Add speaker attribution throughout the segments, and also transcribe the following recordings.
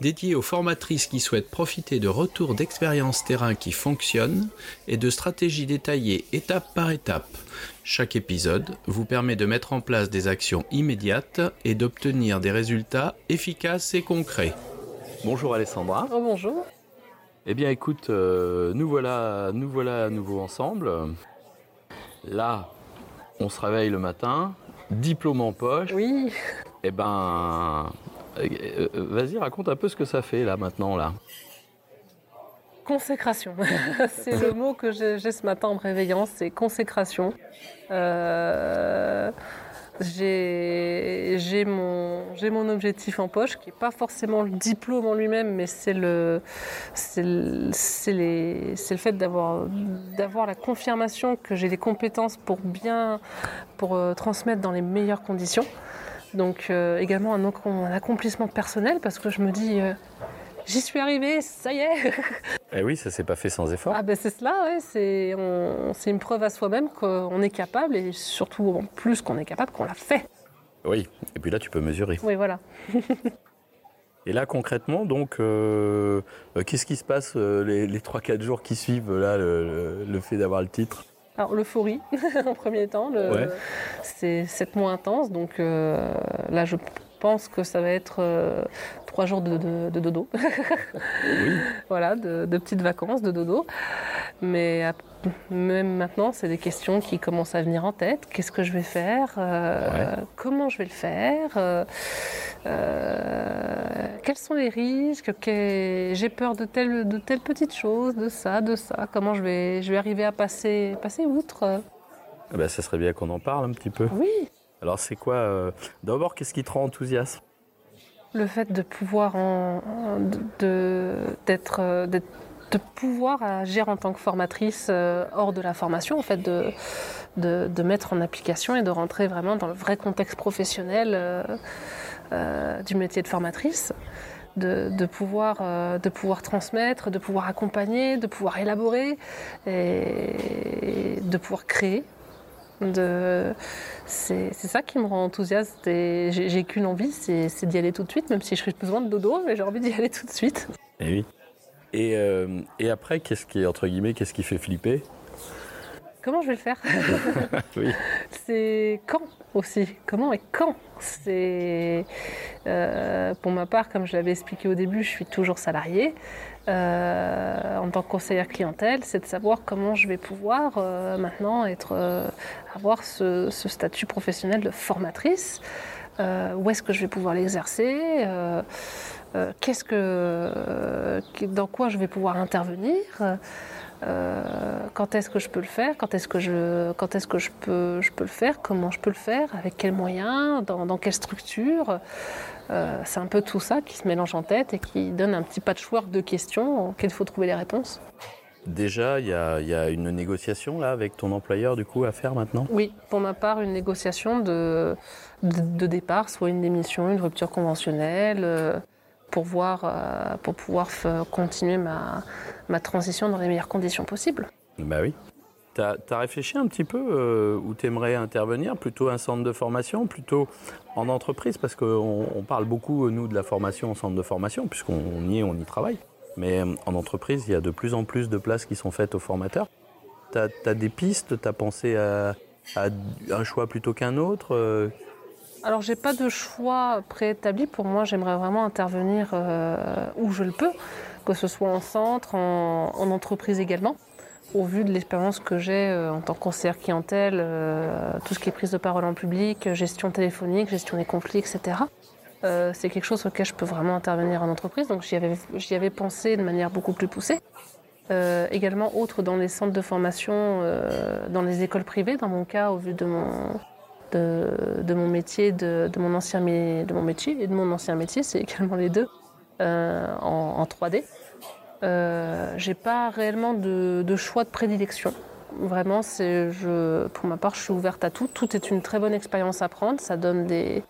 Speaker 1: dédié aux formatrices qui souhaitent profiter de retours d'expériences terrain qui fonctionnent et de stratégies détaillées étape par étape. Chaque épisode vous permet de mettre en place des actions immédiates et d'obtenir des résultats efficaces et concrets. Bonjour Alessandra.
Speaker 2: Oh, bonjour.
Speaker 1: Eh bien écoute, euh, nous voilà, nous voilà à nouveau ensemble. Là, on se réveille le matin, diplôme en poche.
Speaker 2: Oui.
Speaker 1: Eh ben, vas-y, raconte un peu ce que ça fait là maintenant là.
Speaker 2: Consécration, c'est le mot que j'ai ce matin en me réveillant, c'est consécration. Euh, j'ai mon, objectif en poche, qui n'est pas forcément le diplôme en lui-même, mais c'est le fait d'avoir la confirmation que j'ai les compétences pour bien pour transmettre dans les meilleures conditions. Donc euh, également un, accomplissement personnel parce que je me dis, euh, j'y suis arrivée, ça y est.
Speaker 1: eh oui, ça s'est pas fait sans effort.
Speaker 2: Ah ben c'est cela, c'est une preuve à soi-même qu'on est capable et surtout en plus qu'on est capable, qu'on l'a fait.
Speaker 1: Oui, et puis là tu peux mesurer.
Speaker 2: Oui, voilà.
Speaker 1: Et là, concrètement, donc, euh, qu'est-ce qui se passe les, les 3-4 jours qui suivent là, le fait d'avoir le titre?
Speaker 2: Alors l'euphorie en premier temps, c'est sept mois intenses, donc euh, là je pense que ça va être euh, trois jours de, dodo. Voilà, de, petites vacances, de dodo. Mais même maintenant, c'est des questions qui commencent à venir en tête. Qu'est-ce que je vais faire euh, Comment je vais le faire euh, Quels sont les risques J'ai peur de telle, de telle petite chose, de ça, de ça. Comment je vais, je vais arriver à passer, passer outre?
Speaker 1: Ah ben, Ça serait bien qu'on en parle un petit peu.
Speaker 2: Oui.
Speaker 1: Alors c'est quoi D'abord, qu'est-ce qui te rend enthousiaste?
Speaker 2: Le fait de pouvoir d'être de pouvoir agir en tant que formatrice euh, hors de la formation, en fait, de, de, mettre en application et de rentrer vraiment dans le vrai contexte professionnel euh, euh, du métier de formatrice. De, de, pouvoir, transmettre, de pouvoir accompagner, de pouvoir élaborer et de pouvoir créer c'est ça qui me rend enthousiaste et j'ai qu'une envie, c'est d'y aller tout de suite, même si je besoin de dodo, mais j'ai envie d'y aller tout de suite.
Speaker 1: Eh oui. Et, euh, et après, qu'est-ce qui, entre guillemets, qu'est-ce qui fait flipper?
Speaker 2: Comment je vais le faire?
Speaker 1: Oui.
Speaker 2: C'est quand aussi? Comment et quand? C'est euh, pour ma part, comme je l'avais expliqué au début, je suis toujours salariée. Euh, en tant que conseillère clientèle, c'est de savoir comment je vais pouvoir euh, maintenant être, avoir ce, statut professionnel de formatrice. où est-ce que je vais pouvoir l'exercer Qu'est-ce que, dans quoi je vais pouvoir intervenir quand est-ce que je peux le faire Quand est-ce que je, quand est-ce que je peux, je peux le faire Comment je peux le faire Avec quels moyens dans, dans quelle structure euh, c'est un peu tout ça qui se mélange en tête et qui donne un petit patchwork de questions auxquelles il faut trouver les réponses.
Speaker 1: Déjà, il y, a, une négociation là avec ton employeur du coup à faire maintenant?
Speaker 2: Oui, pour ma part, une négociation de, de, départ, soit une démission, une rupture conventionnelle, euh, pour, voir, euh, pour pouvoir continuer ma, ma transition dans les meilleures conditions possibles.
Speaker 1: Bah oui. Tu as, réfléchi un petit peu euh, où tu aimerais intervenir? Plutôt un centre de formation, plutôt en entreprise? Parce qu'on parle beaucoup, nous, de la formation en centre de formation, puisqu'on y est, on y travaille. Mais euh, en entreprise, il y a de plus en plus de places qui sont faites aux formateurs. Tu as, des pistes? Tu as pensé à, un choix plutôt qu'un autre euh?
Speaker 2: Alors j'ai pas de choix préétabli. Pour moi, j'aimerais vraiment intervenir où je le peux, que ce soit en centre, en entreprise également au vu de l'expérience que j'ai euh, en tant que conseillère clientèle, euh, tout ce qui est prise de parole en public, gestion téléphonique, gestion des conflits, etc. Euh, c'est quelque chose auquel je peux vraiment intervenir en entreprise, donc j'y avais, pensé de manière beaucoup plus poussée. également, autre dans les centres de formation, dans les écoles privées, dans mon cas, au vu de mon, de, mon métier, de, mon ancien, de mon métier et de mon ancien métier, c'est également les deux en 3D. Euh, j'ai pas réellement de, choix de prédilection. Vraiment, je, pour ma part, je suis ouverte à tout. Tout est une très bonne expérience à prendre. Ça donne des,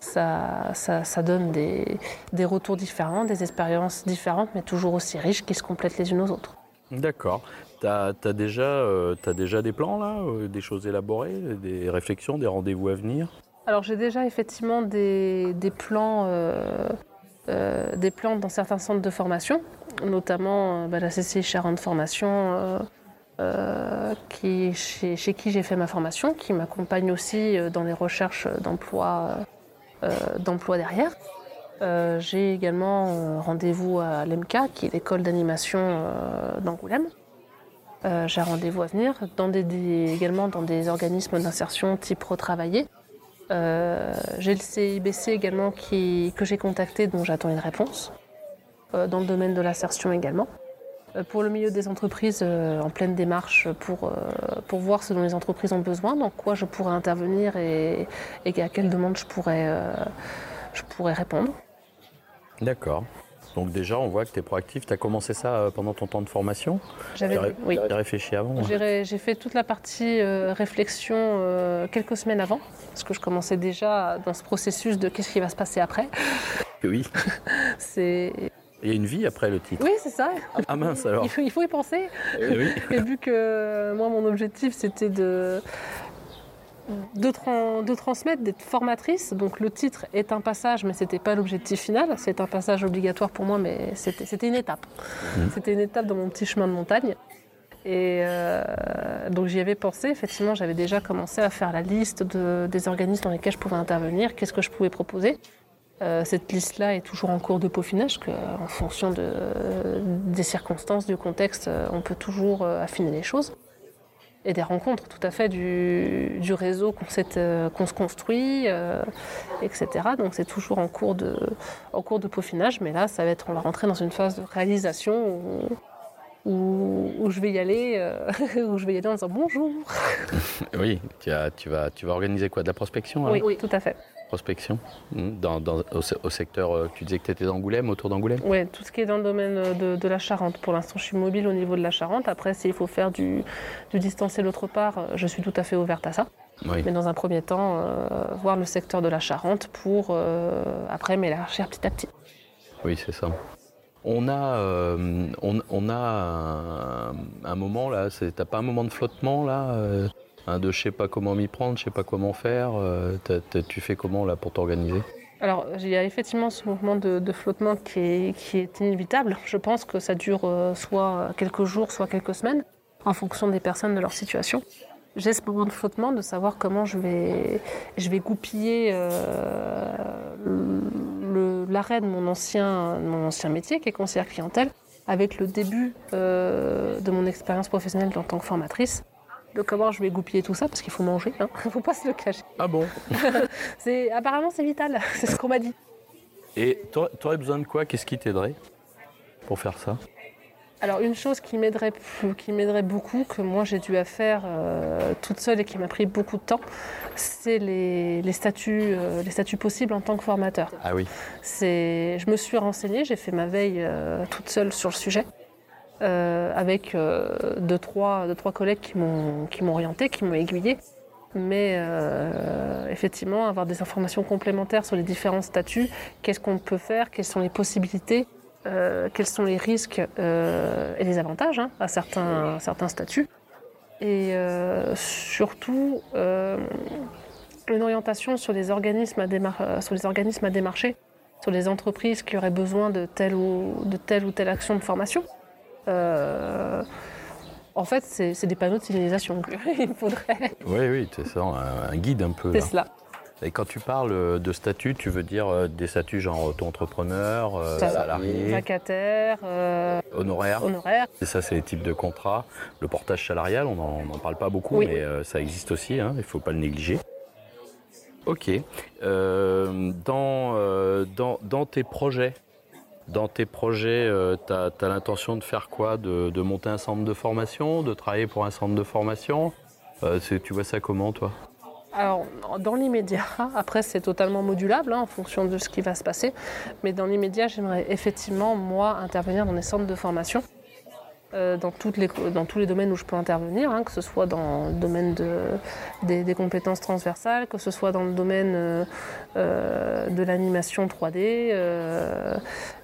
Speaker 2: ça, ça donne des, des retours différents, des expériences différentes, mais toujours aussi riches qui se complètent les unes aux autres.
Speaker 1: D'accord. Tu as, euh, déjà des plans là, euh, des choses élaborées, des réflexions, des rendez-vous à venir?
Speaker 2: Alors j'ai déjà effectivement des, plans, euh, des plans dans certains centres de formation, notamment bah, la CCI Charente Formation, chez, chez qui j'ai fait ma formation, qui m'accompagne aussi dans les recherches d'emploi d'emploi derrière. Euh, j'ai également euh, rendez-vous à l'EMCA, qui est l'école d'animation euh, d'Angoulême. J'ai rendez-vous à venir, dans des, également dans des organismes d'insertion type retravaillé. J'ai le CIBC également que j'ai contacté, dont j'attends une réponse, dans le domaine de l'insertion également. Pour le milieu des entreprises, en pleine démarche pour, pour voir ce dont les entreprises ont besoin, dans quoi je pourrais intervenir et, à quelle demande je pourrais, je pourrais répondre.
Speaker 1: D'accord. Donc déjà, on voit que tu es proactif. Tu as commencé ça euh, pendant ton temps de formation
Speaker 2: J'avais, oui.
Speaker 1: réfléchi avant
Speaker 2: J'ai fait toute la partie euh, réflexion euh, quelques semaines avant, parce que je commençais déjà dans ce processus de qu'est-ce qui va se passer après.
Speaker 1: Oui.
Speaker 2: C'est...
Speaker 1: Il y a une vie après le titre.
Speaker 2: Oui, c'est ça.
Speaker 1: Ah mince alors.
Speaker 2: Il faut, il faut y penser.
Speaker 1: Eh oui.
Speaker 2: Et vu que moi, mon objectif, c'était de, de, tran- de transmettre, d'être formatrice. Donc le titre est un passage, mais c'était pas l'objectif final. C'est un passage obligatoire pour moi, mais c'était une étape. C'était une étape dans mon petit chemin de montagne. Et euh, donc j'y avais pensé. Effectivement, j'avais déjà commencé à faire la liste de- des organismes dans lesquels je pouvais intervenir, qu'est-ce que je pouvais proposer? Euh, cette liste-là est toujours en cours de peaufinage, que, en fonction de, des circonstances, du contexte, euh, on peut toujours affiner les choses. Et des rencontres tout à fait du, du réseau qu'on euh, qu'on se construit, euh, etc. Donc c'est toujours en cours, de, en cours de peaufinage, mais là, ça va être, on va rentrer dans une phase de réalisation où, où, où je vais y aller, euh, où je vais y aller en disant bonjour.
Speaker 1: Oui, tu, as- tu vas, tu vas organiser quoi? De la prospection
Speaker 2: Oui, oui, tout à fait.
Speaker 1: Prospection Hmm, dans, dans- au, se- au secteur, euh, tu disais que tu étais d'Angoulême, autour d'Angoulême?
Speaker 2: Oui, tout ce qui est dans le domaine de, de la Charente. Pour l'instant, je suis mobile au niveau de la Charente. Après, s'il faut faire du, du distanciel autre part, euh, je suis tout à fait ouverte à ça.
Speaker 1: Oui.
Speaker 2: Mais dans un premier temps, euh, voir le secteur de la Charente pour euh, après m'élargir petit à petit.
Speaker 1: Oui, c'est ça. On a, euh, on, on a un, un moment là, t'as pas un moment de flottement là euh, hein, De je sais pas comment m'y prendre, je sais pas comment faire. euh, tu fais comment là pour t'organiser?
Speaker 2: Alors, il y a effectivement ce mouvement de, flottement qui est, inévitable. Je pense que ça dure euh, soit quelques jours, soit quelques semaines, en fonction des personnes, de leur situation. J'ai ce moment de flottement de savoir comment je vais, je vais goupiller euh, l'arrêt de mon ancien, mon ancien métier, qui est conseillère clientèle, avec le début de mon expérience professionnelle en tant que formatrice. De comment je vais goupiller tout ça, parce qu'il faut manger, il ne faut pas se le cacher.
Speaker 1: Ah bon
Speaker 2: C'est, apparemment, c'est vital, c'est ce qu'on m'a dit.
Speaker 1: Et t'aurais t'aurais besoin de quoi Qu'est-ce qui t'aiderait pour faire ça?
Speaker 2: Alors une chose qui m'aiderait, qui m'aiderait beaucoup, que moi j'ai dû à faire euh, toute seule et qui m'a pris beaucoup de temps, c'est les, les statuts, euh, les statuts possibles en tant que formateur.
Speaker 1: Ah oui.
Speaker 2: C'est, je me suis renseignée, j'ai fait ma veille euh, toute seule sur le sujet, euh, avec euh, deux, trois, deux, trois collègues qui m'ont, orienté, qui m'ont aiguillé. Mais euh, effectivement, avoir des informations complémentaires sur les différents statuts, qu'est-ce qu'on peut faire, quelles sont les possibilités, quels sont les risques et les avantages hein, à certains, certains statuts. Et surtout, une orientation sur les, organismes à démar- sur les organismes à démarcher, sur les entreprises qui auraient besoin de telle ou, de telle, ou telle action de formation. Euh, en fait, c'est des panneaux de signalisation qu'il faudrait.
Speaker 1: Oui, oui, c'est ça, un, un guide un peu.
Speaker 2: C'est cela.
Speaker 1: Et quand tu parles de statut, tu veux dire euh, des statuts genre auto-entrepreneur, euh, salarié,
Speaker 2: Vacataire, euh,
Speaker 1: honoraire
Speaker 2: honoraire.
Speaker 1: Et ça, c'est les types de contrats. Le portage salarial, on n'en parle pas beaucoup,
Speaker 2: Oui.
Speaker 1: mais euh, ça existe aussi, hein, il ne faut pas le négliger. Ok. Euh, dans, euh, dans, dans tes projets, dans tes projets, tu as, l'intention de faire quoi de, de monter un centre de formation, de travailler pour un centre de formation? Euh, Tu vois ça comment, toi?
Speaker 2: Alors, dans l'immédiat, après c'est totalement modulable hein, en fonction de ce qui va se passer, mais dans l'immédiat, j'aimerais effectivement, moi, intervenir dans des centres de formation euh, dans, toutes les, dans tous les domaines où je peux intervenir, hein, que ce soit dans le domaine de, des, compétences transversales, que ce soit dans le domaine euh, euh, de l'animation 3D,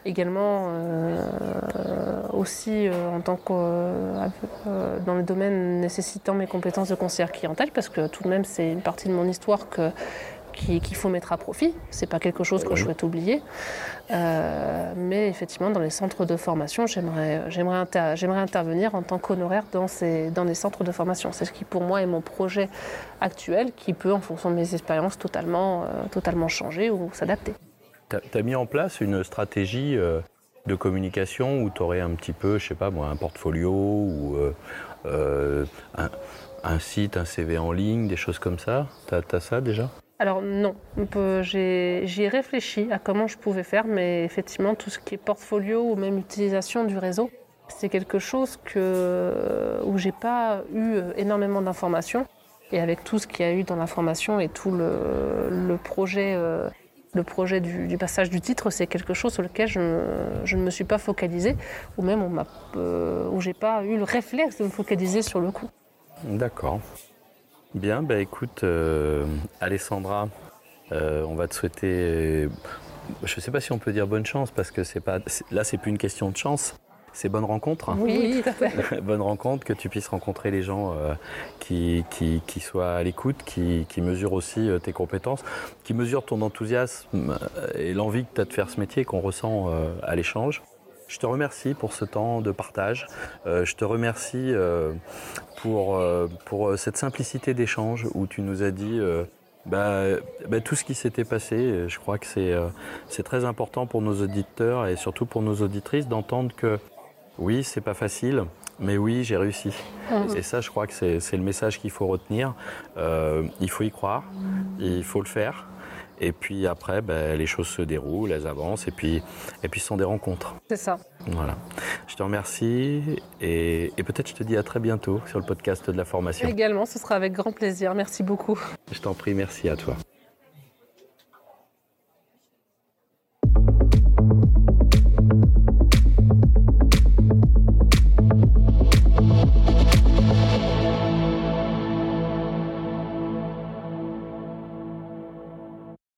Speaker 2: également aussi en tant que dans le domaine nécessitant mes compétences de conseillère clientèle, parce que tout de même c'est une partie de mon histoire que qu'il faut mettre à profit. C'est pas quelque chose que je souhaite oublier. Euh, mais effectivement, dans les centres de formation, j'aimerais intervenir en tant qu'honoraire dans, dans les centres de formation. C'est ce qui, pour moi, est mon projet actuel qui peut, en fonction de mes expériences, totalement, euh, totalement changer ou s'adapter.
Speaker 1: Tu as, mis en place une stratégie euh, de communication où tu aurais un petit peu, je sais pas moi, un portfolio ou un, un, site, un CV en ligne, des choses comme ça? Tu as, as ça déjà?
Speaker 2: Alors non, j'ai réfléchi à comment je pouvais faire, mais effectivement tout ce qui est portfolio ou même utilisation du réseau, c'est quelque chose que, où j'ai pas eu énormément d'informations. Et avec tout ce qu'il y a eu dans l'information et tout le, projet, le projet euh, du, passage du titre, c'est quelque chose sur lequel je, ne me suis pas focalisée, ou même on euh, où j'ai pas eu le réflexe de me focaliser sur le coup.
Speaker 1: D'accord. Bien, bah écoute, euh, Alessandra, euh, on va te souhaiter, je ne sais pas si on peut dire bonne chance parce que c'est pas, là c'est plus une question de chance, c'est bonne rencontre.
Speaker 2: Oui, tout à fait.
Speaker 1: bonne rencontre, que tu puisses rencontrer les gens euh, qui, qui, soient à l'écoute, qui, qui, mesurent aussi tes compétences, qui mesurent ton enthousiasme et l'envie que tu as de faire ce métier qu'on ressent à l'échange. Je te remercie pour ce temps de partage. je te remercie pour, euh, pour euh, cette simplicité d'échange où tu nous as dit euh, bah, bah, tout ce qui s'était passé. Je crois que c'est c'est très important pour nos auditeurs et surtout pour nos auditrices d'entendre que oui, c'est pas facile, mais oui, j'ai réussi. Mmh. Et ça, je crois que c'est le message qu'il faut retenir. il faut y croire, il faut le faire. Et puis après, ben, les choses se déroulent, elles avancent, et puis, et puis ce sont des rencontres.
Speaker 2: C'est ça.
Speaker 1: Voilà. Je te remercie, et, et peut-être je te dis à très bientôt sur le podcast de la formation.
Speaker 2: Également, ce sera avec grand plaisir. Merci beaucoup.
Speaker 1: Je t'en prie, merci à toi.